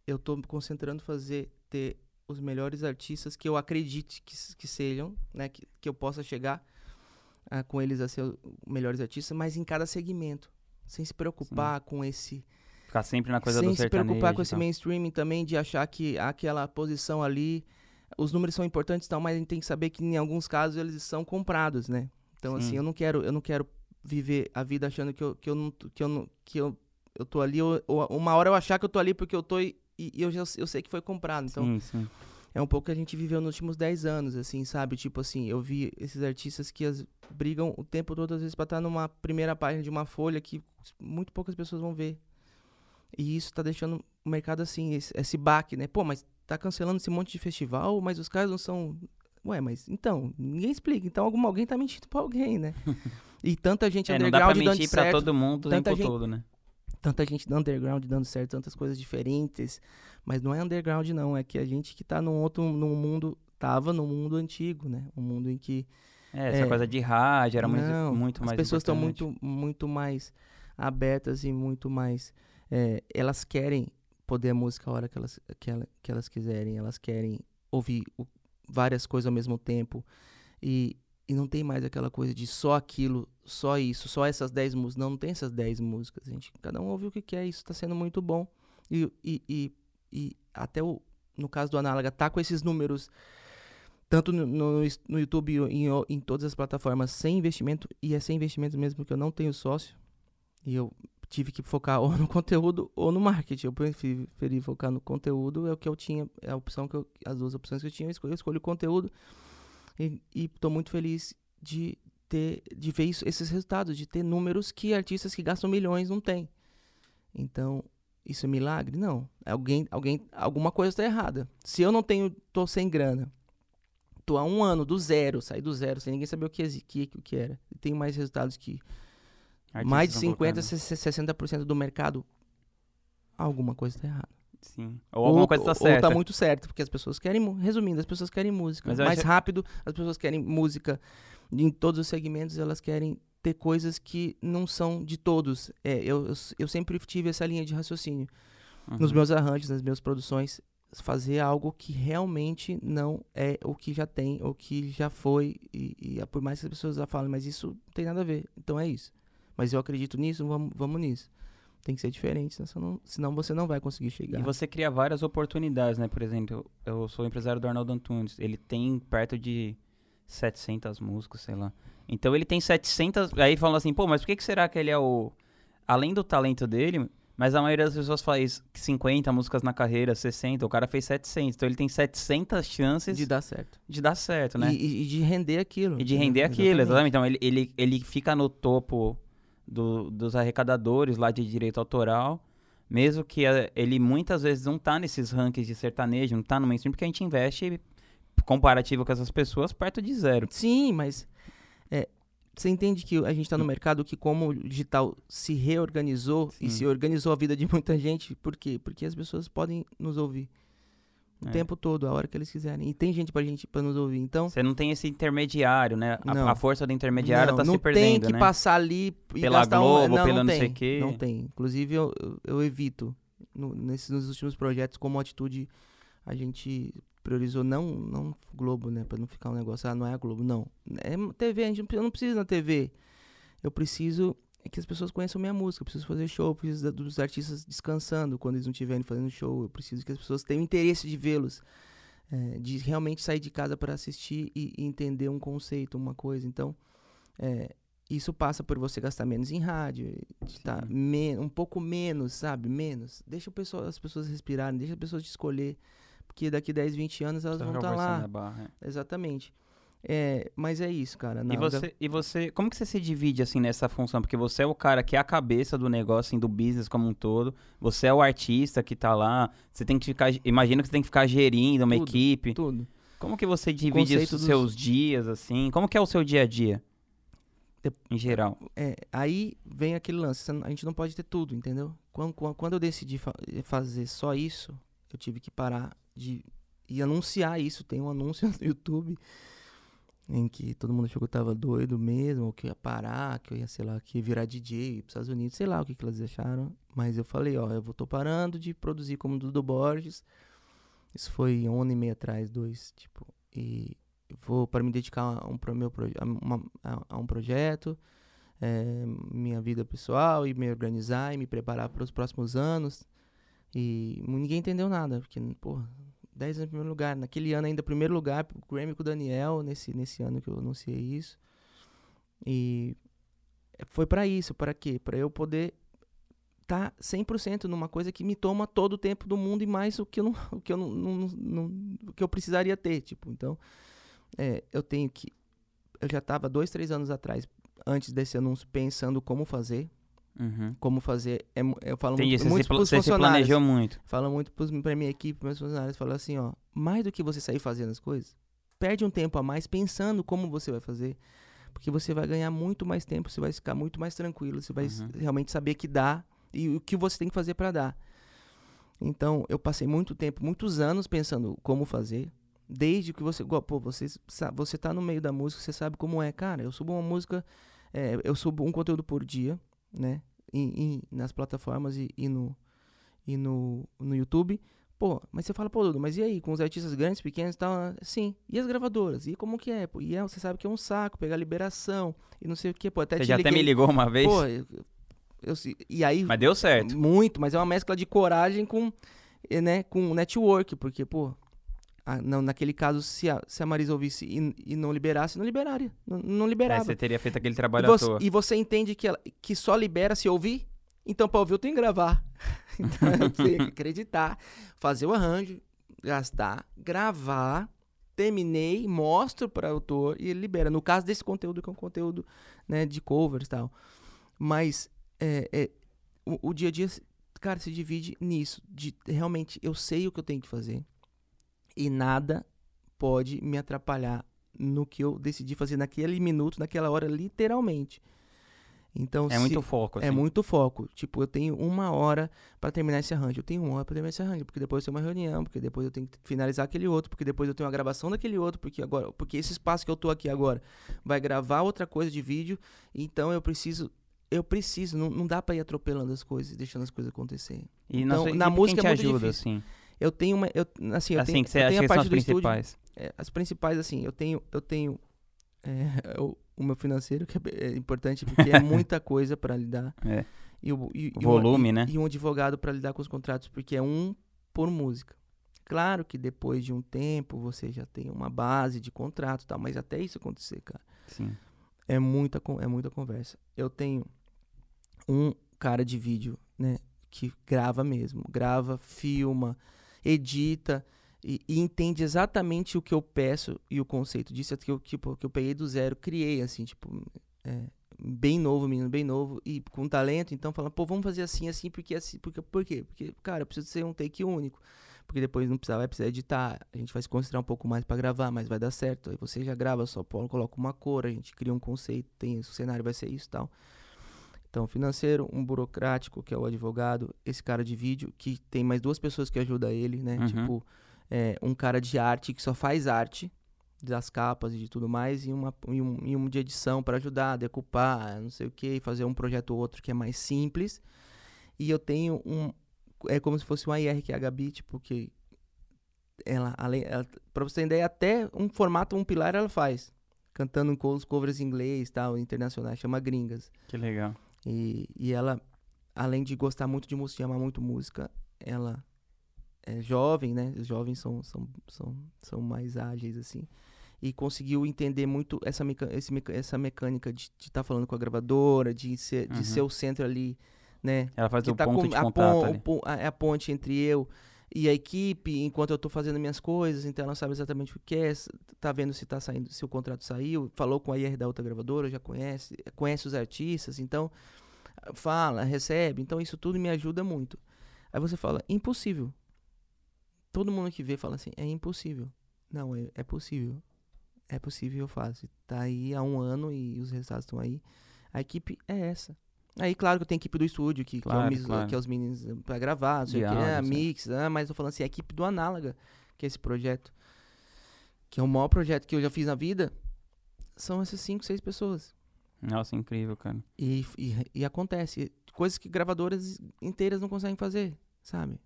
Speaker 2: eu tô me concentrando em fazer, ter os melhores artistas que eu acredite que, que sejam, né? Que, que eu possa chegar ah, com eles a ser os melhores artistas, mas em cada segmento. Sem se preocupar com esse.
Speaker 1: Ficar sempre na coisa
Speaker 2: sem
Speaker 1: do
Speaker 2: se
Speaker 1: sertanejo.
Speaker 2: preocupar com
Speaker 1: e
Speaker 2: esse
Speaker 1: tal.
Speaker 2: mainstream também, de achar que aquela posição ali. Os números são importantes, tal, mas a gente tem que saber que em alguns casos eles são comprados, né? Então,
Speaker 1: Sim.
Speaker 2: assim, eu não quero, eu não quero viver a vida achando que eu, que eu não. Que eu, não, que eu, eu tô ali, ou, ou uma hora eu achar que eu tô ali porque eu tô e, e eu, já, eu sei que foi comprado. Então,
Speaker 1: Sim, sim.
Speaker 2: é um pouco que a gente viveu nos últimos 10 anos, assim, sabe? Tipo assim, eu vi esses artistas que as, brigam o tempo todo, às vezes, pra estar numa primeira página de uma folha que muito poucas pessoas vão ver. E isso tá deixando o mercado assim, esse, esse baque, né? Pô, mas tá cancelando esse monte de festival, mas os caras não são. Ué, mas então, ninguém explica. Então alguma, alguém tá mentindo pra alguém, né? E tanta gente
Speaker 1: É, não dá pra
Speaker 2: underground dando
Speaker 1: mentir pra
Speaker 2: certo
Speaker 1: todo mundo o tempo
Speaker 2: gente-
Speaker 1: todo, né?
Speaker 2: tanta gente do underground dando certo, tantas coisas diferentes, mas não é underground não, é que a gente que tá num outro num mundo tava no mundo antigo, né? Um mundo em que
Speaker 1: É, essa
Speaker 2: É.
Speaker 1: coisa de rádio era muito,
Speaker 2: não,
Speaker 1: muito
Speaker 2: as
Speaker 1: mais
Speaker 2: pessoas estão muito muito mais abertas e muito mais é, elas querem poder a música a hora que elas que, ela- que elas quiserem, elas querem ouvir o- várias coisas ao mesmo tempo e e não tem mais aquela coisa de só aquilo, só isso, só essas 10 músicas. Não, não tem essas 10 músicas, gente. Cada um ouve o que quer, isso tá sendo muito bom. E, e, e, e até o, no caso do Análoga, tá com esses números, tanto no, no, no YouTube em, em todas as plataformas, sem investimento, e é sem investimento mesmo, porque eu não tenho sócio. E eu tive que focar ou no conteúdo ou no marketing. Eu preferi, focar no conteúdo, é o que eu tinha, é a opção que eu, as duas opções que eu tinha, eu escolhi, eu o conteúdo. E, e tô muito feliz de ter, de ver isso, esses resultados, de ter números que artistas que gastam milhões não têm. Então, isso é milagre? Não. Alguém, alguém, alguma coisa está errada. Se eu não tenho, tô sem grana, tô há um ano do zero, saí do zero, sem ninguém saber o que, que, o que era. E tenho mais resultados que
Speaker 1: Artistas
Speaker 2: mais de
Speaker 1: estão
Speaker 2: 50,
Speaker 1: colocando.
Speaker 2: 60% do mercado, alguma coisa está errada.
Speaker 1: Sim. Ou alguma coisa tá
Speaker 2: Ou
Speaker 1: certa.
Speaker 2: tá muito certo, porque as pessoas querem, resumindo, as pessoas querem música.
Speaker 1: Mas
Speaker 2: Mais
Speaker 1: acho-
Speaker 2: rápido, as pessoas querem música em todos os segmentos, elas querem ter coisas que não são de todos. É, eu, eu, eu sempre tive essa linha de raciocínio.
Speaker 1: Uhum.
Speaker 2: Nos meus arranjos, nas minhas produções, fazer algo que realmente não é o que já tem, ou que já foi, e, e é por mais que as pessoas já falem, mas isso não tem nada a ver. Então é isso. Mas eu acredito nisso, vamos, vamos nisso. Tem que ser diferente, senão, você não- senão você não vai conseguir chegar.
Speaker 1: E você cria várias oportunidades, né? Por exemplo, eu, eu sou empresário do Arnaldo Antunes. Ele tem perto de 700 músicas, sei lá. Então ele tem 700... Aí falam assim, pô, mas por que, que será que ele é o... Além do talento dele, mas a maioria das pessoas faz 50 músicas na carreira, 60. O cara fez 700. Então ele tem 700 chances
Speaker 2: de
Speaker 1: de,
Speaker 2: dar certo.
Speaker 1: dar certo, né?
Speaker 2: E, e- de render aquilo.
Speaker 1: E de render aquilo,
Speaker 2: Exatamente.
Speaker 1: exatamente. Então ele, ele, ele fica no topo do- dos arrecadadores lá de direito autoral, mesmo que eh, ele muitas vezes não tá nesses rankings de sertanejo, não tá no mainstream, porque a gente investe comparativo com essas pessoas perto de zero.
Speaker 2: Sim, mas é, você entende que a gente está no mercado que como o digital se reorganizou e
Speaker 1: Sim.
Speaker 2: se organizou a vida de muita gente, por quê? Porque as pessoas podem nos ouvir o
Speaker 1: É.
Speaker 2: tempo todo, a hora que eles quiserem. E tem gente pra gente para nos ouvir. Então,
Speaker 1: Você não tem esse intermediário, né? A,
Speaker 2: Não.
Speaker 1: a força do intermediário
Speaker 2: não,
Speaker 1: tá
Speaker 2: não
Speaker 1: se perdendo,
Speaker 2: tem que
Speaker 1: né?
Speaker 2: passar ali e
Speaker 1: Pela
Speaker 2: gastar
Speaker 1: Globo,
Speaker 2: um... não,
Speaker 1: pela
Speaker 2: não
Speaker 1: não
Speaker 2: tem,
Speaker 1: sei quê.
Speaker 2: Não tem. Inclusive, eu, eu, evito. No- nesses, nos últimos projetos, como atitude, a gente priorizou não, não Globo, né? Pra não ficar um negócio, ah, não é a Globo. Não. É TV, a gente não, eu não preciso na TV. Eu preciso é que as pessoas conheçam minha música. Eu preciso fazer show, eu preciso dos artistas descansando quando eles não estiverem fazendo show. Eu preciso que as pessoas tenham interesse de vê-los. é, de realmente sair de casa para assistir e, e entender um conceito, uma coisa. Então, é, isso passa por você gastar menos em rádio, tá um pouco menos, sabe? Menos. Deixa as pessoas respirarem, deixa as pessoas te escolher. Porque daqui 10, 20 anos elas
Speaker 1: Só
Speaker 2: vão estar
Speaker 1: forçando
Speaker 2: lá.
Speaker 1: barra, é.
Speaker 2: Exatamente. É, mas é isso, cara.
Speaker 1: E
Speaker 2: nada-
Speaker 1: você, e você, como que você se divide assim nessa função? Porque você é o cara que é a cabeça do negócio, assim, do business como um todo. Você é o artista que tá lá. Você tem que ficar, imagino que você tem que ficar gerindo uma
Speaker 2: Tudo.
Speaker 1: equipe.
Speaker 2: Tudo.
Speaker 1: Como que você divide os
Speaker 2: dos-
Speaker 1: seus dias assim? Como que é o seu dia a dia? Em geral.
Speaker 2: É, aí vem aquele lance, a gente não pode ter tudo, entendeu? Quando, quando, eu decidi fa- fazer só isso, eu tive que parar de e anunciar isso. Tem um anúncio no YouTube em que todo mundo achou que eu tava doido mesmo, ou que eu ia parar, que eu ia, sei lá, que ia virar DJ pros Estados Unidos, sei lá o que, que elas acharam. Mas eu falei, ó, eu vou, tô parando de produzir como Dudu Borges. Isso foi um ano e meio atrás, dois, tipo, e vou para me dedicar a um, pro meu a, uma- a- a um projeto, é, minha vida pessoal e me organizar e me preparar para os próximos anos. E ninguém entendeu nada, porque, porra, 10 anos em primeiro lugar. Naquele ano ainda, primeiro lugar, o Grammy com o Daniel, nesse, nesse ano que eu anunciei isso. E foi para isso, para quê? Para eu poder estar tá 100% numa coisa que me toma todo o tempo do mundo e mais o que eu não, o que eu não, não- não- o que eu precisaria ter, tipo. Então, é, eu tenho que eu já estava dois, três anos atrás, antes desse anúncio, pensando como fazer,
Speaker 1: Uhum.
Speaker 2: como fazer. É eu falo
Speaker 1: Entendi,
Speaker 2: muito, muito
Speaker 1: se, pla-
Speaker 2: pros
Speaker 1: você
Speaker 2: funcionários.
Speaker 1: planejou muito.
Speaker 2: Fala muito pros, pra minha equipe, pros meus funcionários. Fala assim, ó. Mais do que você sair fazendo as coisas, perde um tempo a mais pensando como você vai fazer. Porque você vai ganhar muito mais tempo, você vai ficar muito mais tranquilo, você vai
Speaker 1: Uhum.
Speaker 2: realmente saber que dá e o que você tem que fazer pra dar. Então, eu passei muito tempo, muitos anos pensando como fazer. Desde que você. Pô, você, você tá no meio da música, você sabe como é. Cara, eu subo uma música. é, eu subo um conteúdo por dia, né? em- em- nas plataformas e, e no, e no, no YouTube. Pô, mas você fala, pô, Dudu, mas e aí, com os artistas grandes, pequenos e tal? Sim. E as gravadoras? E como que é? Pô, e é, você sabe que é um saco pegar liberação e não sei o que, pô. Até
Speaker 1: Você já até
Speaker 2: liguei.
Speaker 1: me ligou uma vez,
Speaker 2: Pô, eu, eu- e aí.
Speaker 1: mas deu certo.
Speaker 2: Muito, mas é uma mescla de coragem com, né, com network, porque, pô, a- não, naquele caso, se a, se a Marisa ouvisse e, e não liberasse, não liberaria. Não, não
Speaker 1: Aí
Speaker 2: liberava.
Speaker 1: É, você teria feito aquele
Speaker 2: E
Speaker 1: trabalho
Speaker 2: você,
Speaker 1: à toa.
Speaker 2: e você entende que, ela, que só libera se ouvir? Então, pra ouvir, eu tenho que gravar. Então, eu tenho que acreditar, fazer o arranjo, gastar, gravar, terminei, mostro para o autor e ele libera. No caso desse conteúdo, que é um conteúdo né, de covers e tal. Mas é, é, o, o dia a dia cara, se divide nisso. De realmente eu sei o que eu tenho que fazer. E nada pode me atrapalhar no que eu decidi fazer naquele minuto, naquela hora, literalmente. Então,
Speaker 1: É
Speaker 2: se-
Speaker 1: muito foco, assim.
Speaker 2: é muito foco. Tipo, eu tenho uma hora pra terminar esse arranjo. Eu tenho uma hora pra terminar esse arranjo, porque depois eu tenho uma reunião, porque depois eu tenho que finalizar aquele outro, porque depois eu tenho uma gravação daquele outro, porque agora, porque esse espaço que eu tô aqui agora vai gravar outra coisa de vídeo. Então eu preciso, eu preciso, não, não dá pra ir atropelando as coisas deixando as coisas acontecerem.
Speaker 1: E na,
Speaker 2: Então,
Speaker 1: sua
Speaker 2: na música
Speaker 1: quem
Speaker 2: é
Speaker 1: te
Speaker 2: muito
Speaker 1: ajuda,
Speaker 2: difícil.
Speaker 1: assim?
Speaker 2: Eu tenho uma, eu, assim, eu
Speaker 1: assim,
Speaker 2: tenho,
Speaker 1: que você
Speaker 2: eu
Speaker 1: acha
Speaker 2: tenho
Speaker 1: que
Speaker 2: a
Speaker 1: são
Speaker 2: parte
Speaker 1: as
Speaker 2: do estúdio.
Speaker 1: principais.
Speaker 2: É, as principais, assim, eu tenho, eu tenho é, o, o meu financeiro, que é, é importante, porque é muita coisa pra lidar.
Speaker 1: É.
Speaker 2: E o e, e
Speaker 1: Volume,
Speaker 2: um,
Speaker 1: né?
Speaker 2: E, e um advogado pra lidar com os contratos, porque é um por música. Claro que depois de um tempo você já tem uma base de contrato e tal, mas até isso acontecer, cara,
Speaker 1: Sim.
Speaker 2: é muita, é muita conversa. Eu tenho um cara de vídeo, né, que grava mesmo, grava, filma, edita e, e entende exatamente o que eu peço e o conceito disso é que eu, tipo, que eu peguei do zero, criei assim, tipo, é, bem novo, menino, bem novo e com talento, então falando, pô, vamos fazer assim, assim, porque assim, porque por quê? Porque, cara, eu preciso ser um take único. Porque depois não precisar, vai precisar editar. A gente vai se concentrar um pouco mais pra gravar, mas vai dar certo. Aí você já grava só, pô, coloca uma cor, a gente cria um conceito, tem o cenário vai ser isso e tal. Então, financeiro, um burocrático, que é o advogado, esse cara de vídeo, que tem mais duas pessoas que ajudam ele, né?
Speaker 1: Uhum.
Speaker 2: Tipo, é, um cara de arte que só faz arte das capas e de tudo mais, e, uma, e, um, e um de edição para ajudar, decupar, não sei o que, fazer um projeto ou outro que é mais simples. E eu tenho um. É como se fosse uma IR, que é a Gabi, tipo, que ela, além, ela, pra você ter ideia, até um formato, um pilar ela faz. Cantando com os covers em inglês tal, internacionais, chama Gringas.
Speaker 1: Que legal.
Speaker 2: E, e ela, além de gostar muito de música, de amar muito música, ela é jovem, né? Os jovens são, são, são, são mais ágeis, assim. E conseguiu entender muito essa, meca esse essa mecânica de estar falando com a gravadora, de ser, de
Speaker 1: Uhum.
Speaker 2: ser o centro ali, né?
Speaker 1: Ela faz
Speaker 2: que
Speaker 1: o
Speaker 2: tá
Speaker 1: ponto
Speaker 2: com
Speaker 1: de
Speaker 2: a,
Speaker 1: contato
Speaker 2: pon-
Speaker 1: ali.
Speaker 2: o pon- a, é a ponte entre eu e a equipe, enquanto eu tô fazendo minhas coisas, então ela sabe exatamente o que é, tá vendo se tá saindo, se o contrato saiu, falou com a IR da outra gravadora, já conhece, conhece os artistas, então fala, recebe, então isso tudo me ajuda muito. Aí você fala, impossível. Todo mundo que vê fala assim, é impossível. Não, é, é possível. É possível, eu faço. Tá aí há um ano e os resultados estão aí. A equipe é essa. Aí, claro que eu tenho a equipe do estúdio, que, que é, o
Speaker 1: Claro,
Speaker 2: mis-
Speaker 1: claro.
Speaker 2: que é os meninos eh, pra gravar, não sei o que, é,
Speaker 1: certo.
Speaker 2: mix, ah, mas eu tô falando assim, a equipe do Análoga, que é esse projeto, que é o maior projeto que eu já fiz na vida, são essas cinco, seis pessoas.
Speaker 1: Nossa, incrível, cara.
Speaker 2: E, e, e acontece, coisas que gravadoras inteiras não conseguem fazer, sabe?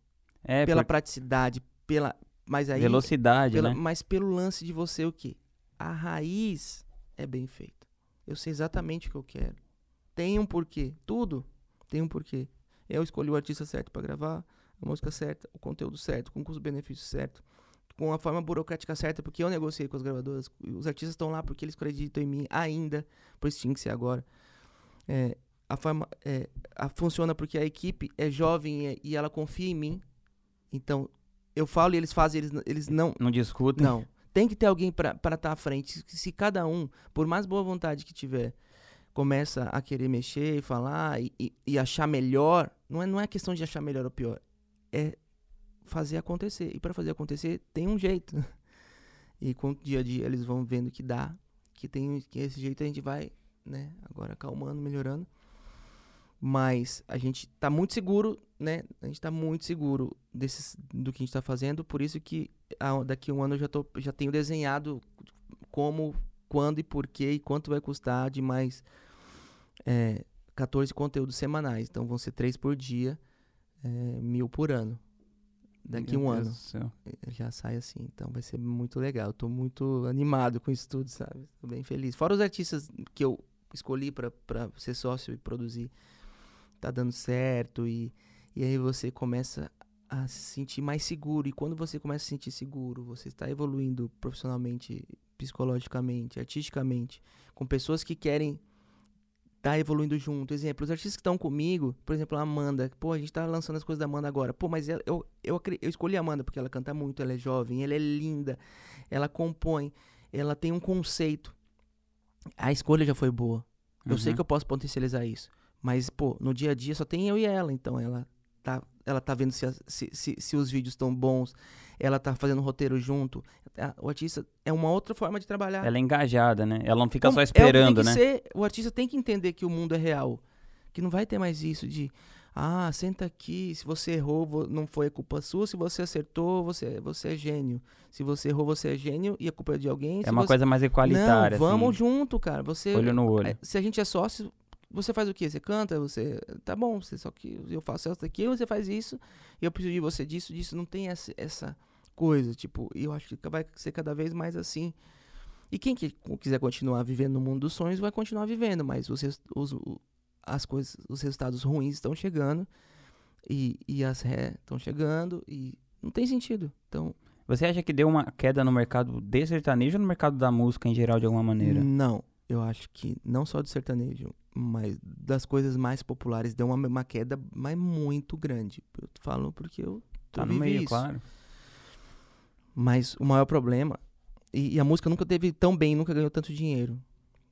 Speaker 1: É,
Speaker 2: pela
Speaker 1: por
Speaker 2: praticidade, pela. Mas aí.
Speaker 1: velocidade,
Speaker 2: pela-
Speaker 1: né?
Speaker 2: Mas pelo lance de você o quê? A raiz é bem feita. Eu sei exatamente o que eu quero. Tem um porquê. Tudo tem um porquê. Eu escolhi o artista certo pra gravar, a música certa, o conteúdo certo, com custo-benefício certo, com a forma burocrática certa, porque eu negociei com as gravadoras. Os artistas estão lá porque eles acreditam em mim ainda, por isso tinha que ser agora. É, a forma é, a- funciona porque a equipe é jovem e, e ela confia em mim. Então, eu falo e eles fazem, eles, eles não,
Speaker 1: Não discutem.
Speaker 2: não. Tem que ter alguém pra estar à frente. Se cada um, por mais boa vontade que tiver, começa a querer mexer e falar e, e- e achar melhor, não é, não é questão de achar melhor ou pior. É fazer acontecer. E para fazer acontecer, tem um jeito. E com o dia a dia eles vão vendo que dá, que tem que esse jeito a gente vai, né, agora acalmando, melhorando. Mas a gente tá muito seguro, né? A gente tá muito seguro desses, do que a gente tá fazendo, por isso que a- daqui a um ano eu já, tô, já tenho desenhado como, quando e porquê e quanto vai custar de mais é, 14 conteúdos semanais. Então vão ser três por dia, é, mil por ano. Daqui a
Speaker 1: Meu
Speaker 2: um
Speaker 1: Deus
Speaker 2: ano eh, já sai assim. Então vai ser muito legal. Tô muito animado com isso tudo, sabe? Tô bem feliz. Fora os artistas que eu escolhi pra ser sócio e produzir, tá dando certo. E, e aí você começa a se sentir mais seguro. E quando você começa a se sentir seguro, você está evoluindo profissionalmente, psicologicamente, artisticamente, com pessoas que querem tá evoluindo junto. Exemplo, os artistas que estão comigo, por exemplo, a Amanda. Pô, a gente tá lançando as coisas da Amanda agora. Pô, mas ela- eu, eu, eu escolhi a Amanda porque ela canta muito, ela é jovem, ela é linda, ela compõe, ela tem um conceito. A escolha já foi boa. Eu sei
Speaker 1: Uhum.
Speaker 2: que eu posso potencializar isso. Mas, pô, no dia a dia só tem eu e ela. Então ela tá, ela tá vendo se, se, se, se os vídeos estão bons, ela tá fazendo roteiro junto. A- O artista é uma outra forma de trabalhar.
Speaker 1: Ela é engajada, né? Ela não fica
Speaker 2: Como-
Speaker 1: só
Speaker 2: é
Speaker 1: esperando, né?
Speaker 2: ser- o artista tem que entender que o mundo é real. Que não vai ter mais isso de, ah, senta aqui, se você errou, não foi a culpa sua, se você acertou, você, você é gênio. Se você errou, você é gênio e a culpa é de alguém.
Speaker 1: É uma
Speaker 2: você...
Speaker 1: coisa mais equalitária,
Speaker 2: Não, vamos
Speaker 1: assim,
Speaker 2: junto, cara. Você,
Speaker 1: olho no olho.
Speaker 2: é, se a gente é sócio, você faz o quê? Você canta, você. Tá bom, você só que eu faço isso aqui, você faz isso, e eu preciso de você disso, disso. Não tem essa, essa coisa, tipo, eu acho que vai ser cada vez mais assim. E quem que quiser continuar vivendo no mundo dos sonhos vai continuar vivendo, mas os, os, as coisas, os resultados ruins estão chegando, e, e as ré estão chegando, e não tem sentido. Então,
Speaker 1: Você acha que deu uma queda no mercado de sertanejo ou no mercado da música em geral, de alguma maneira?
Speaker 2: Não, eu acho que não só do sertanejo, mas das coisas mais populares deu uma, uma queda, mas muito grande. Eu falando porque eu
Speaker 1: tá no meio,
Speaker 2: isso.
Speaker 1: claro.
Speaker 2: Mas o maior problema, e, e a música nunca teve tão bem, nunca ganhou tanto dinheiro.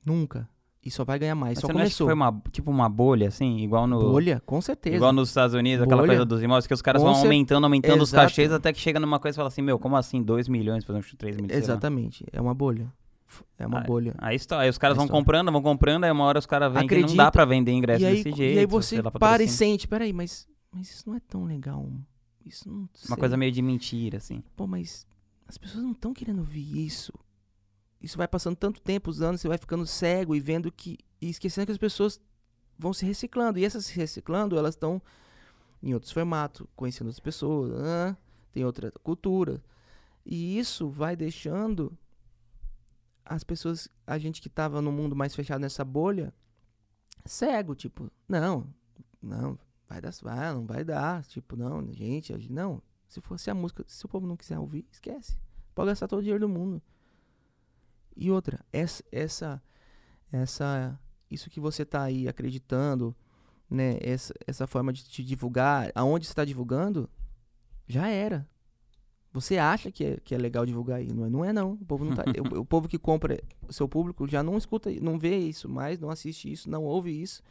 Speaker 2: Nunca. E só vai ganhar mais.
Speaker 1: Mas
Speaker 2: só
Speaker 1: você não acha que
Speaker 2: começou.
Speaker 1: foi uma, tipo uma bolha, assim? Igual no...
Speaker 2: Bolha, com certeza.
Speaker 1: Igual nos Estados Unidos, aquela
Speaker 2: Bolha.
Speaker 1: coisa dos imóveis, que os caras vão aumentando, aumentando os
Speaker 2: Exato.
Speaker 1: cachês, até que chega numa coisa e fala assim, meu, como assim 2 milhões, por exemplo, 3 milhões?
Speaker 2: Exatamente. É uma bolha. É uma
Speaker 1: Ah,
Speaker 2: bolha.
Speaker 1: Aí, está, aí os caras
Speaker 2: Aí
Speaker 1: vão comprando, vão comprando, aí uma hora os caras veem que não
Speaker 2: Acredita.
Speaker 1: dá pra vender ingresso
Speaker 2: aí,
Speaker 1: desse jeito.
Speaker 2: e aí você para e sente, peraí, mas, mas isso não é tão legal. Isso não
Speaker 1: Uma
Speaker 2: sei.
Speaker 1: coisa meio de mentira, assim.
Speaker 2: Pô, mas as pessoas não estão querendo ouvir isso. Isso vai passando tanto tempo, os anos, você vai ficando cego e vendo que. E esquecendo que as pessoas vão se reciclando. E essas se reciclando, elas estão em outros formatos, conhecendo outras pessoas, ah, tem outra cultura. E isso vai deixando as pessoas, a gente que tava no mundo mais fechado nessa bolha, cego, tipo, não, não, vai dar, vai, não vai dar, tipo, não, gente, não, se fosse a música, se o povo não quiser ouvir, esquece. Pode gastar todo o dinheiro do mundo. E outra, essa, essa, essa, isso que você tá aí acreditando, né, essa, essa forma de te divulgar, aonde você tá divulgando, já era. Você acha que é, que é legal divulgar aí, não é? Não é não. O povo não tá, o, o povo que compra o seu público já não escuta, não vê isso mais, não assiste isso, não ouve isso.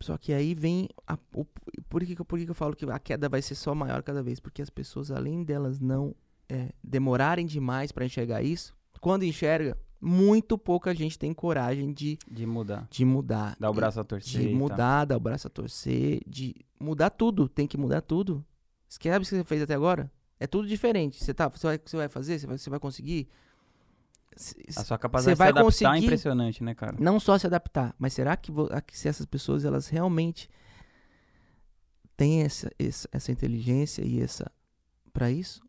Speaker 2: Só que aí vem a, o, por que, por que, eu falo que a queda vai ser só maior cada vez? Porque as pessoas, além delas não é, demorarem demais pra enxergar isso, quando enxerga, muito pouca gente tem coragem de,
Speaker 1: De mudar.
Speaker 2: de mudar.
Speaker 1: Dar o braço a torcer.
Speaker 2: de mudar, dar o braço a torcer, de mudar tudo. Tem que mudar tudo. Esquece o que você fez até agora? É tudo diferente. Você, tá, você, vai, você vai fazer? Você vai, você vai conseguir? Se-
Speaker 1: A sua capacidade de se adaptar é impressionante, né, cara?
Speaker 2: não só se adaptar, mas será que, a- se essas pessoas elas realmente têm essa, essa, essa inteligência e essa para isso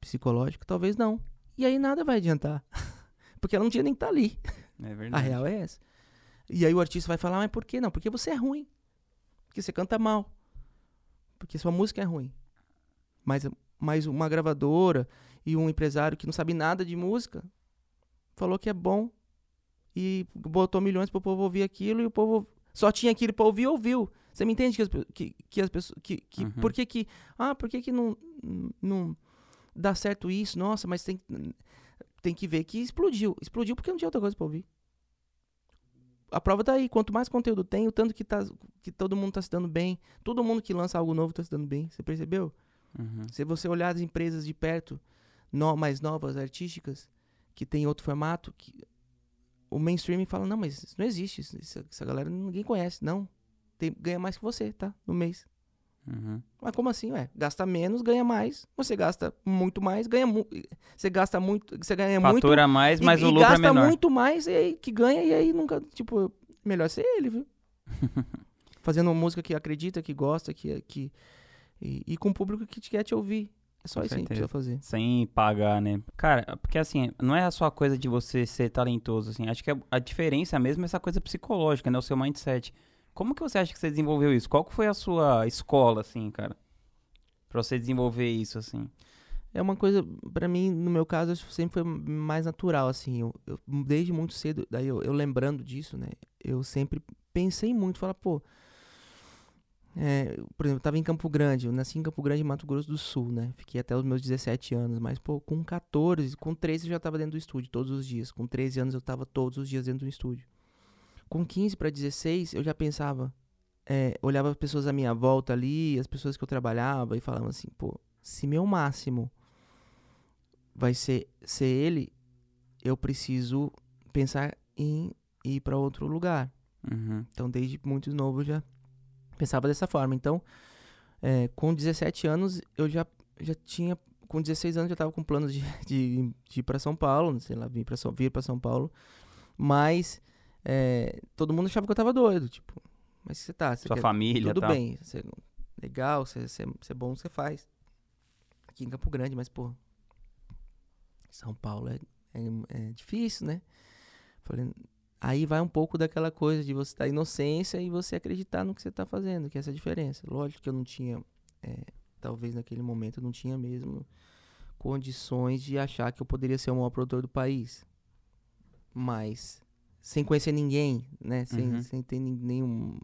Speaker 2: psicológico? Talvez não. E aí nada vai adiantar, porque ela não tinha nem que estar ali.
Speaker 1: É
Speaker 2: A
Speaker 1: verdade.
Speaker 2: real é essa. E aí o artista vai falar, mas por que não? Porque você é ruim. Porque você canta mal. Porque sua música é ruim. Mas, mas uma gravadora e um empresário que não sabe nada de música falou que é bom e botou milhões pro povo ouvir aquilo e o povo só tinha aquilo pra ouvir ouviu. Você me entende que as, que, que as pessoas. Que, que,
Speaker 1: Uhum.
Speaker 2: Por que que. Ah, por que que não, não dá certo isso? Nossa, mas tem, tem que ver que explodiu. Explodiu porque não tinha outra coisa pra ouvir a prova tá aí. Quanto mais conteúdo tem, o tanto que, tá, que todo mundo tá se dando bem. Todo mundo que lança algo novo tá se dando bem. Você percebeu?
Speaker 1: Uhum.
Speaker 2: Se você olhar as empresas de perto, no, mais novas, artísticas, que tem outro formato, que o mainstream fala, não, mas isso não existe. isso- Essa, galera ninguém conhece. Não. Tem, ganha mais que você, tá? No mês.
Speaker 1: Uhum.
Speaker 2: Mas como assim, ué? Gasta menos, ganha mais. Você gasta muito mais, ganha mu Você gasta muito, você ganha muito
Speaker 1: Fatura mais, mas
Speaker 2: e,
Speaker 1: o lucro é
Speaker 2: gasta
Speaker 1: menor.
Speaker 2: muito mais e aí que ganha e aí nunca, tipo, melhor ser ele, viu? Fazendo uma música que acredita, que gosta, que que e, e com um público que te quer te ouvir. É só
Speaker 1: Com
Speaker 2: isso que
Speaker 1: certeza.
Speaker 2: precisa fazer.
Speaker 1: Sem pagar, né? Cara, porque assim, não é só a coisa de você ser talentoso, assim. Acho que a, a diferença mesmo é essa coisa psicológica, né? O seu mindset. Como que você acha que você desenvolveu isso? Qual que foi a sua escola, assim, cara? Pra você desenvolver isso, assim.
Speaker 2: É uma coisa, pra mim, no meu caso, sempre foi mais natural, assim. Eu, eu- desde muito cedo, daí eu, eu lembrando disso, né? Eu sempre pensei muito, falar, pô. é, por exemplo, eu tava em Campo Grande, eu nasci em Campo Grande, Mato Grosso do Sul, né? Fiquei até os meus 17 anos, mas, pô, com 14, com 13 eu já tava dentro do estúdio todos os dias. Com 13 anos eu tava todos os dias dentro do estúdio. Com 15 pra 16, eu já pensava, é, olhava as pessoas à minha volta ali, as pessoas que eu trabalhava e falava assim, pô, se meu máximo vai ser ser ele, eu preciso pensar em ir para outro lugar.
Speaker 1: Uhum.
Speaker 2: Então, desde muito novo eu já pensava dessa forma. Então, é, com 17 anos, eu já, já tinha. Com 16 anos, já estava com planos de, de, de ir para São Paulo, sei lá, vir para São, vir São Paulo. Mas é, todo mundo achava que eu tava doido. Tipo, mas você tá. Você
Speaker 1: Sua
Speaker 2: quer,
Speaker 1: família,
Speaker 2: tudo
Speaker 1: tá?
Speaker 2: bem. Você, legal, você, você, você é bom, você faz. Aqui em Campo Grande, mas, pô. São Paulo é, é, é difícil, né? Falei, aí vai um pouco daquela coisa de você estar inocência e você acreditar no que você tá fazendo, que é essa diferença. Lógico que eu não tinha, é, talvez naquele momento eu não tinha mesmo condições de achar que eu poderia ser o maior produtor do país. Mas sem conhecer ninguém, né? Sem,
Speaker 1: Uhum.
Speaker 2: sem ter nenhum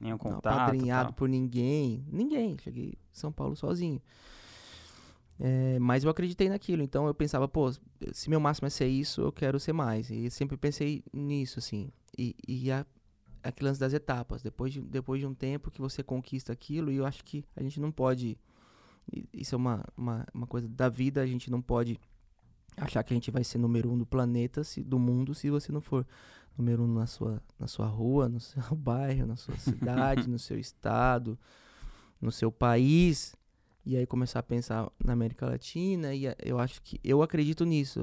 Speaker 1: Nenhum contato.
Speaker 2: apadrinhado
Speaker 1: tal.
Speaker 2: por ninguém. Ninguém. Cheguei em São Paulo sozinho. É, mas eu acreditei naquilo. Então eu pensava, pô, se meu máximo é ser isso, eu quero ser mais. E sempre pensei nisso, assim. E, e a, aquele lance das etapas. Depois de, depois de um tempo que você conquista aquilo, e eu acho que a gente não pode. Isso é uma, uma, uma coisa da vida, a gente não pode achar que a gente vai ser número um do planeta, se, do mundo, se você não for número um na sua, na sua rua, no seu bairro, na sua cidade, no seu estado, no seu país. E aí começar a pensar na América Latina. E eu acho que. Eu acredito nisso.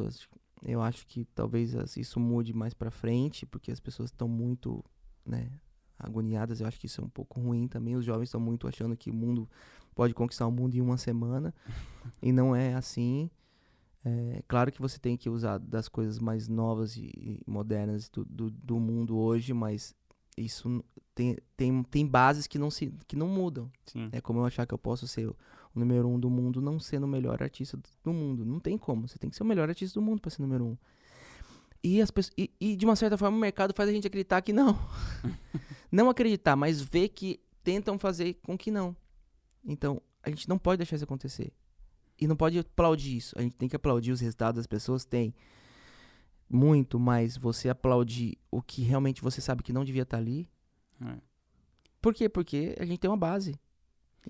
Speaker 2: eu acho- que talvez isso mude mais pra frente, porque as pessoas estão muito, né, agoniadas. Eu acho que isso é um pouco ruim também. Os jovens estão muito achando que o mundo pode conquistar o mundo em uma semana. e não é assim. É claro que você tem que usar das coisas mais novas e, modernas do, do, do mundo hoje, mas isso tem, tem, tem bases que não, se, que não mudam.
Speaker 1: Sim.
Speaker 2: É como eu achar que eu posso ser o, o número um do mundo não sendo o melhor artista do- do mundo. Não tem como. Você tem que ser o melhor artista do mundo pra ser número um. E, as pessoas, e, e de uma certa forma o mercado faz a gente acreditar que não. não acreditar, mas ver que tentam fazer com que não. Então, a gente não pode deixar isso acontecer. E não pode aplaudir isso. A gente tem que aplaudir os resultados das pessoas, tem. Muito, mas você aplaudir o que realmente você sabe que não devia estar ali.
Speaker 1: É.
Speaker 2: Por quê? Porque a gente tem uma base.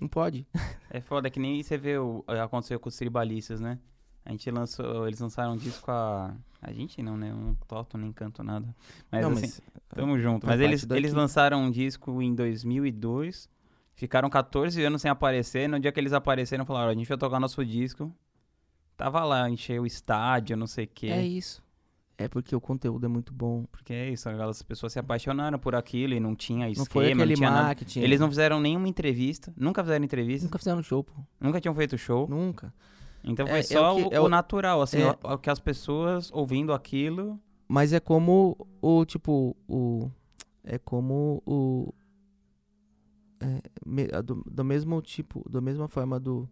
Speaker 2: Não pode.
Speaker 1: É foda que nem você vê o aconteceu com os tribalistas, né? A gente lançou, eles lançaram um disco a a gente não, né? Eu não toco nem canto nada. Mas
Speaker 2: não,
Speaker 1: assim,
Speaker 2: mas
Speaker 1: tamo junto. Mas eles eles lançaram um disco em 2002. Ficaram 14 anos sem aparecer. No dia que eles apareceram, falaram: "Ó, a gente vai tocar nosso disco. Tava lá, encheu o estádio, não sei o quê.
Speaker 2: é isso. É porque o conteúdo é muito bom.
Speaker 1: Porque é isso, as pessoas se apaixonaram por aquilo e não tinha esquema,
Speaker 2: não foi aquele
Speaker 1: tinha nada.
Speaker 2: marketing.
Speaker 1: Eles não fizeram nenhuma entrevista, nunca fizeram entrevista, nunca,
Speaker 2: Nunca fizeram show, pô.
Speaker 1: tinham feito show.
Speaker 2: Nunca.
Speaker 1: Então
Speaker 2: É-
Speaker 1: foi
Speaker 2: é
Speaker 1: só
Speaker 2: o que-
Speaker 1: o,
Speaker 2: é
Speaker 1: o
Speaker 2: o-
Speaker 1: natural, assim,
Speaker 2: é-
Speaker 1: o, o que as pessoas ouvindo aquilo.
Speaker 2: Mas é como o, tipo, o... É como o... É, do, do mesmo tipo, da mesma forma do...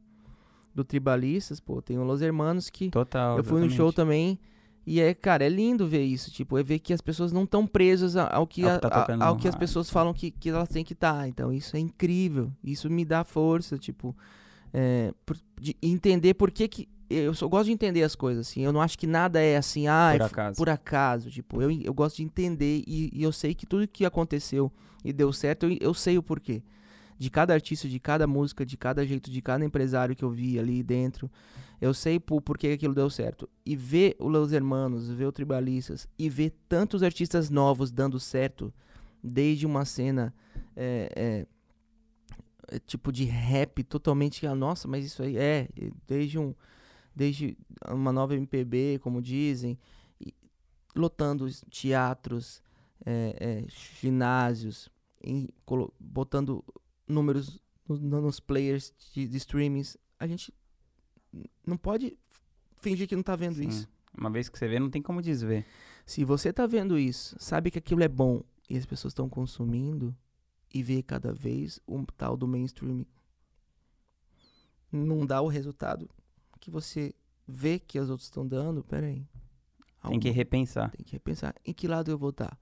Speaker 2: Do Tribalistas, pô, tem o Los Hermanos que...
Speaker 1: Total.
Speaker 2: eu fui no show também e é, cara, é lindo ver isso, tipo, é ver que as pessoas não estão presas ao que,
Speaker 1: Ao que tá
Speaker 2: a- ao que as pessoas falam que, que elas têm que estar. Então, isso é incrível. Isso me dá força, tipo, é, por- de entender por que que eu só gosto de entender as coisas, assim. Eu não acho que nada é assim, ah,
Speaker 1: Por acaso.
Speaker 2: por acaso. Tipo, eu, eu gosto de entender e, e eu sei que tudo que aconteceu e deu certo, eu, eu sei o porquê. De cada artista, de cada música, de cada jeito, de cada empresário que eu vi ali dentro. Eu sei por, por que aquilo deu certo. E ver o Los Hermanos, ver o Tribalistas e ver tantos artistas novos dando certo, desde uma cena é, é, é, tipo de rap totalmente. ah, Nossa, mas isso aí é. Desde um. Desde uma nova MPB, como dizem, lotando os teatros, é, é, ginásios, em- botando números no- no- nos players de, de streamings. A gente não pode fingir que não tá vendo
Speaker 1: Sim.
Speaker 2: isso.
Speaker 1: Uma vez que você vê, não tem como desver.
Speaker 2: Se você tá vendo isso, sabe que aquilo é bom e as pessoas estão consumindo e vê cada vez um tal do mainstream não dá o resultado que você vê que os outros estão dando, peraí.
Speaker 1: Tem que repensar.
Speaker 2: tem que repensar. Em que lado eu vou estar?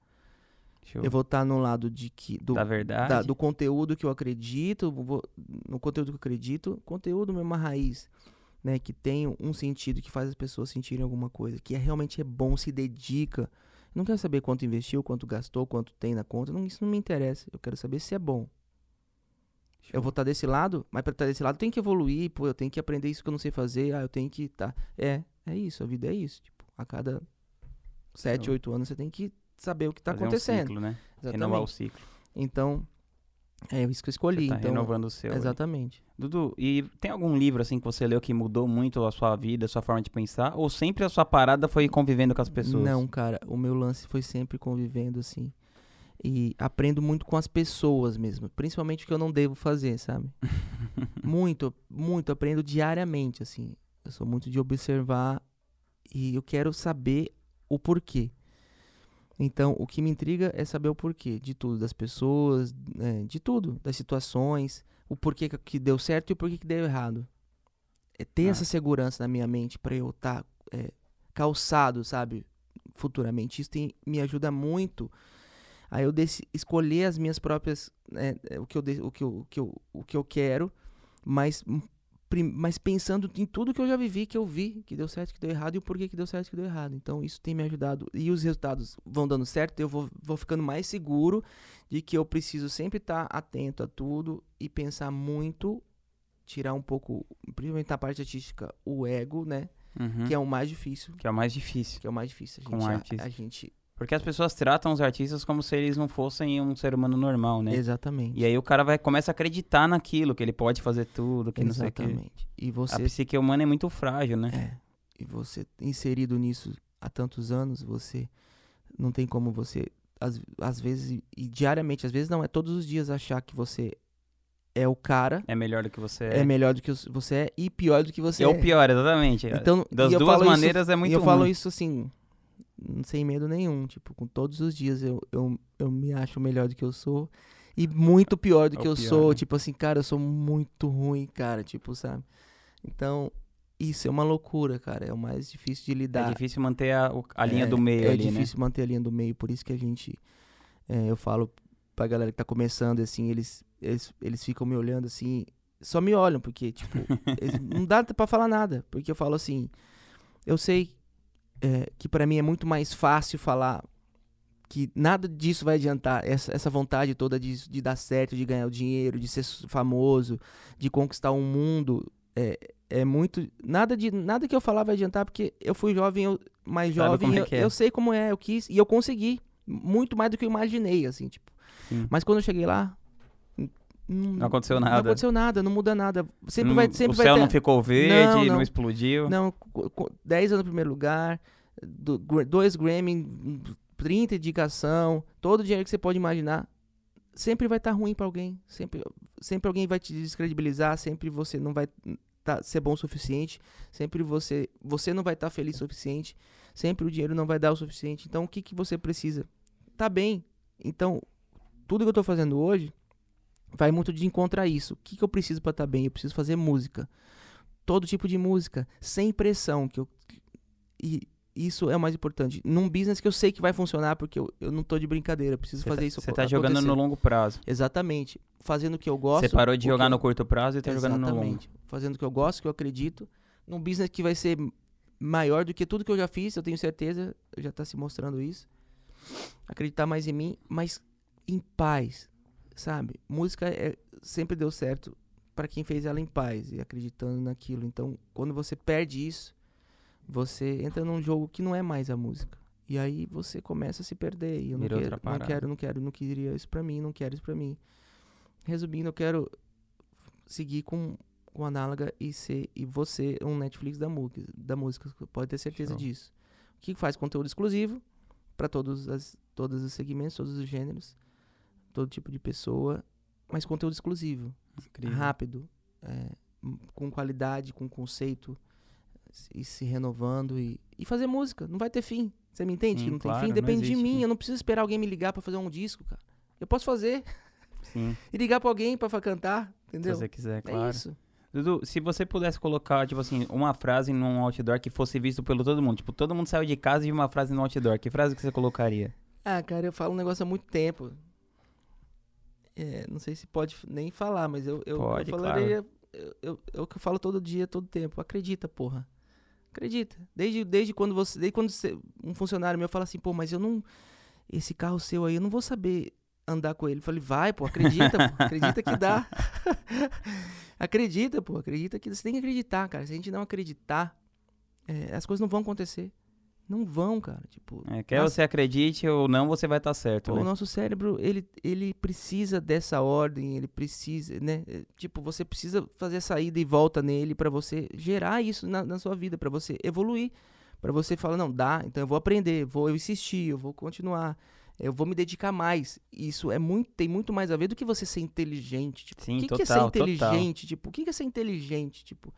Speaker 1: Eu...
Speaker 2: Eu vou estar no lado de que do,
Speaker 1: da verdade.
Speaker 2: da- do conteúdo que eu acredito, vou- no conteúdo que eu acredito, conteúdo mesmo a raiz, né, que tem um sentido que faz as pessoas sentirem alguma coisa, que é realmente é bom, se dedica. Eu não quero saber quanto investiu, quanto gastou, quanto tem na conta, não, isso não me interessa. Eu quero saber se é bom. Eu vou estar desse lado, mas pra estar desse lado tenho que evoluir, pô, eu tenho que aprender isso que eu não sei fazer, ah, eu tenho que tá. É, é isso, a vida é isso. Tipo, a cada sete,
Speaker 1: Show.
Speaker 2: oito anos você tem que saber o que tá
Speaker 1: Fazer um
Speaker 2: acontecendo.
Speaker 1: ciclo, né?
Speaker 2: Exatamente.
Speaker 1: Renovar o ciclo.
Speaker 2: Então, é isso que eu escolhi.
Speaker 1: Você tá
Speaker 2: então,
Speaker 1: renovando o seu.
Speaker 2: exatamente.
Speaker 1: Dudu, e tem algum livro assim que você leu que mudou muito a sua vida, a sua forma de pensar? Ou sempre a sua parada foi convivendo com as pessoas?
Speaker 2: Não, cara, o meu lance foi sempre convivendo assim. E aprendo muito com as pessoas mesmo, principalmente o que eu não devo fazer, sabe? muito, muito, aprendo diariamente, assim. Eu sou muito de observar e eu quero saber o porquê. Então, o que me intriga é saber o porquê de tudo, das pessoas, é, de tudo, das situações, o porquê que- deu certo e o porquê que deu errado. É ter
Speaker 1: Ah.
Speaker 2: essa segurança na minha mente pra eu estar calçado, sabe? Futuramente. Isso tem, me ajuda muito a eu escolher as minhas próprias. é, é, o, que eu, o, que eu, o, que eu, o que eu quero, mas, hum, mas pensando em tudo que eu já vivi, que eu vi, que deu certo, que deu errado, e o porquê que deu certo, que deu errado. Então isso tem me ajudado. E os resultados vão dando certo, eu vou, vou ficando mais seguro de que eu preciso sempre estar atento a tudo e pensar muito, tirar um pouco, principalmente na parte artística, o ego, né?
Speaker 1: Uhum.
Speaker 2: Que é o mais difícil.
Speaker 1: Que é o mais difícil.
Speaker 2: Que é o mais difícil. A
Speaker 1: Com
Speaker 2: gente, a-
Speaker 1: artista.
Speaker 2: a gente
Speaker 1: Porque as pessoas tratam os artistas como se eles não fossem um ser humano normal, né?
Speaker 2: Exatamente.
Speaker 1: E aí o cara vai começa a acreditar naquilo, que ele pode fazer tudo, que não sei o que.
Speaker 2: Exatamente. E
Speaker 1: A
Speaker 2: você
Speaker 1: psique humana é muito frágil, né?
Speaker 2: É. E você inserido nisso há tantos anos, você não tem como você às, às vezes e diariamente, às vezes não é todos os dias achar que você é o cara,
Speaker 1: É, melhor do que você
Speaker 2: é,
Speaker 1: é.
Speaker 2: melhor do que você é e pior do que você
Speaker 1: É
Speaker 2: é.
Speaker 1: o pior, exatamente.
Speaker 2: Então,
Speaker 1: das duas
Speaker 2: falo isso-
Speaker 1: maneiras é muito
Speaker 2: e eu falo
Speaker 1: ruim.
Speaker 2: isso assim, sem medo nenhum, tipo, com todos os dias eu, eu, eu me acho melhor do que eu sou e muito pior do
Speaker 1: É
Speaker 2: que eu
Speaker 1: pior,
Speaker 2: sou,
Speaker 1: né?
Speaker 2: tipo assim, cara, eu sou muito ruim, cara, tipo, sabe? Então, isso é uma loucura, cara, é o mais difícil de lidar.
Speaker 1: É difícil manter a, a linha
Speaker 2: É,
Speaker 1: do meio
Speaker 2: é
Speaker 1: ali, né?
Speaker 2: difícil manter a linha do meio, por isso que a gente. é, eu falo pra galera que tá começando, assim, eles, eles, eles ficam me olhando assim. Só me olham, porque, tipo, não dá pra falar nada. Porque eu falo assim. Eu sei é, que pra mim é muito mais fácil falar que nada disso vai adiantar. Essa, essa vontade toda de, de dar certo, de ganhar o dinheiro, de ser famoso, de conquistar um mundo. É, é muito. Nada de nada que eu falar vai adiantar, porque eu fui jovem, eu, mais
Speaker 1: Sabe
Speaker 2: jovem,
Speaker 1: é
Speaker 2: eu,
Speaker 1: é.
Speaker 2: eu sei como é, eu quis, e eu consegui. Muito mais do que eu imaginei, assim, tipo.
Speaker 1: Sim.
Speaker 2: Mas quando eu cheguei lá. N-
Speaker 1: Não aconteceu
Speaker 2: Não
Speaker 1: nada.
Speaker 2: aconteceu nada, não muda nada. Sempre
Speaker 1: Não-
Speaker 2: vai, sempre
Speaker 1: o
Speaker 2: vai
Speaker 1: céu
Speaker 2: ter.
Speaker 1: não ficou verde,
Speaker 2: Não,
Speaker 1: não,
Speaker 2: não.
Speaker 1: explodiu.
Speaker 2: Não, co- co- 10 anos no primeiro lugar, do- dois Grammy, 30 indicação, todo o dinheiro que você pode imaginar, sempre vai estar ruim pra alguém. Sempre, sempre alguém vai te descredibilizar, sempre você não vai tá, ser bom o suficiente, sempre você, você não vai estar feliz o suficiente, sempre o dinheiro não vai dar o suficiente. Então o que, que você precisa? Tá bem. Então, tudo que eu tô fazendo hoje vai muito de encontro a isso. O que, que eu preciso pra estar bem? Eu preciso fazer música. Todo tipo de música, sem pressão. Que eu, e isso é o mais importante. Num business que eu sei que vai funcionar, porque eu, eu não tô de brincadeira. Eu preciso
Speaker 1: Você
Speaker 2: fazer
Speaker 1: tá,
Speaker 2: isso
Speaker 1: Você
Speaker 2: acon-
Speaker 1: tá jogando no longo prazo.
Speaker 2: Exatamente. Fazendo o que eu gosto.
Speaker 1: Você parou de jogar
Speaker 2: que
Speaker 1: no
Speaker 2: eu-
Speaker 1: curto prazo e tá jogando no longo.
Speaker 2: Exatamente. Fazendo o que eu gosto, que eu acredito. Num business que vai ser maior do que tudo que eu já fiz, eu tenho certeza. Já tá se mostrando isso. Acreditar mais em mim, mas em paz, sabe? Música é- sempre deu certo para quem fez ela em paz e acreditando naquilo. Então, quando você perde isso, você entra num jogo que não é mais a música. E aí você começa a se perder. E eu não quero, não quero, não quero, não queria isso pra mim, não quero isso pra mim. Resumindo, eu quero seguir com, com análoga e ser e você um Netflix da, mu- da música, pode ter certeza
Speaker 1: Show.
Speaker 2: disso. Que faz conteúdo exclusivo para todos as todos os segmentos, todos os gêneros, todo tipo de pessoa, mas conteúdo exclusivo,
Speaker 1: Incrível.
Speaker 2: rápido, é, com qualidade, com conceito e se renovando e, e fazer música, não vai ter fim. Você me entende?
Speaker 1: Sim,
Speaker 2: que não
Speaker 1: claro,
Speaker 2: tem fim, depende de
Speaker 1: existe
Speaker 2: mim,
Speaker 1: fim.
Speaker 2: eu não preciso esperar alguém me ligar pra fazer um disco, cara. Eu posso fazer
Speaker 1: Sim,
Speaker 2: e ligar pra alguém pra fa- cantar, entendeu?
Speaker 1: se você quiser,
Speaker 2: É
Speaker 1: claro.
Speaker 2: isso.
Speaker 1: Dudu, se você pudesse colocar, tipo assim, uma frase num outdoor que fosse visto pelo todo mundo, tipo, todo mundo saiu de casa e viu uma frase no outdoor, que frase que você colocaria?
Speaker 2: Ah, cara, eu falo um negócio há muito tempo. É, não sei se pode nem falar, mas eu, eu,
Speaker 1: Pode,
Speaker 2: eu falaria. Eu, eu, é o que eu falo todo dia, todo tempo. Acredita, porra. Acredita. Desde, desde quando você. Desde quando você- um funcionário meu fala assim, pô, mas eu não. Esse carro seu aí, eu não vou saber andar com ele. Falei, vai, pô, acredita, pô, acredita que dá. acredita, pô, acredita que. Você tem que acreditar, cara. Se a gente não acreditar, é, as coisas não vão acontecer. Não vão, cara. Tipo,
Speaker 1: É, quer
Speaker 2: nossa-
Speaker 1: você acredite ou não, você vai estar certo.
Speaker 2: o
Speaker 1: né?
Speaker 2: nosso cérebro, ele, ele precisa dessa ordem, ele precisa, né? É, Tipo, você precisa fazer essa ida e volta nele pra você gerar isso na, na sua vida, pra você evoluir, Pra você falar, não, dá, então eu vou aprender, vou eu insistir, eu vou continuar, eu vou me dedicar mais. Isso é muito, tem muito mais a ver do que você ser inteligente. Tipo,
Speaker 1: Sim,
Speaker 2: o que, que é ser
Speaker 1: total, total.
Speaker 2: inteligente? Tipo, o que, que é ser inteligente? Tipo,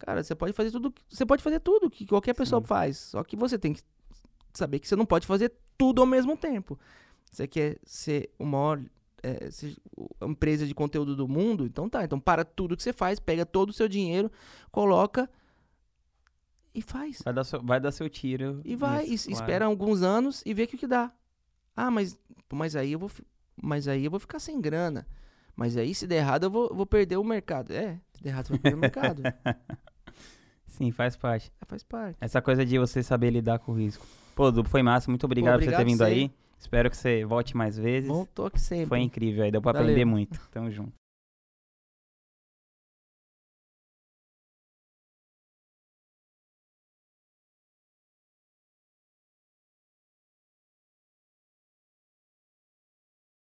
Speaker 2: cara, você pode fazer tudo, você pode fazer tudo que qualquer pessoa
Speaker 1: Sim.
Speaker 2: faz, só que você tem que saber que você não pode fazer tudo ao mesmo tempo. Você quer ser o maior é, se- empresa de conteúdo do mundo, então tá. Então para tudo que você faz, pega todo o seu dinheiro, coloca e faz.
Speaker 1: Vai dar, seu, vai dar seu tiro.
Speaker 2: E vai,
Speaker 1: nisso,
Speaker 2: e-
Speaker 1: claro.
Speaker 2: espera alguns anos e vê o que, que dá. Ah, mas, mas aí eu vou mas aí eu vou ficar sem grana. Mas aí se der errado eu vou, vou perder o mercado. É, se der errado você vai perder o mercado. É,
Speaker 1: Sim, faz parte.
Speaker 2: faz parte.
Speaker 1: Essa coisa de você saber lidar com o risco. Pô, Du, foi massa. Muito obrigado, por você ter
Speaker 2: obrigado
Speaker 1: vindo
Speaker 2: você.
Speaker 1: aí. Espero que você volte mais vezes.
Speaker 2: Bom toque sempre.
Speaker 1: Foi incrível aí, deu pra
Speaker 2: Valeu.
Speaker 1: aprender muito. Tamo junto.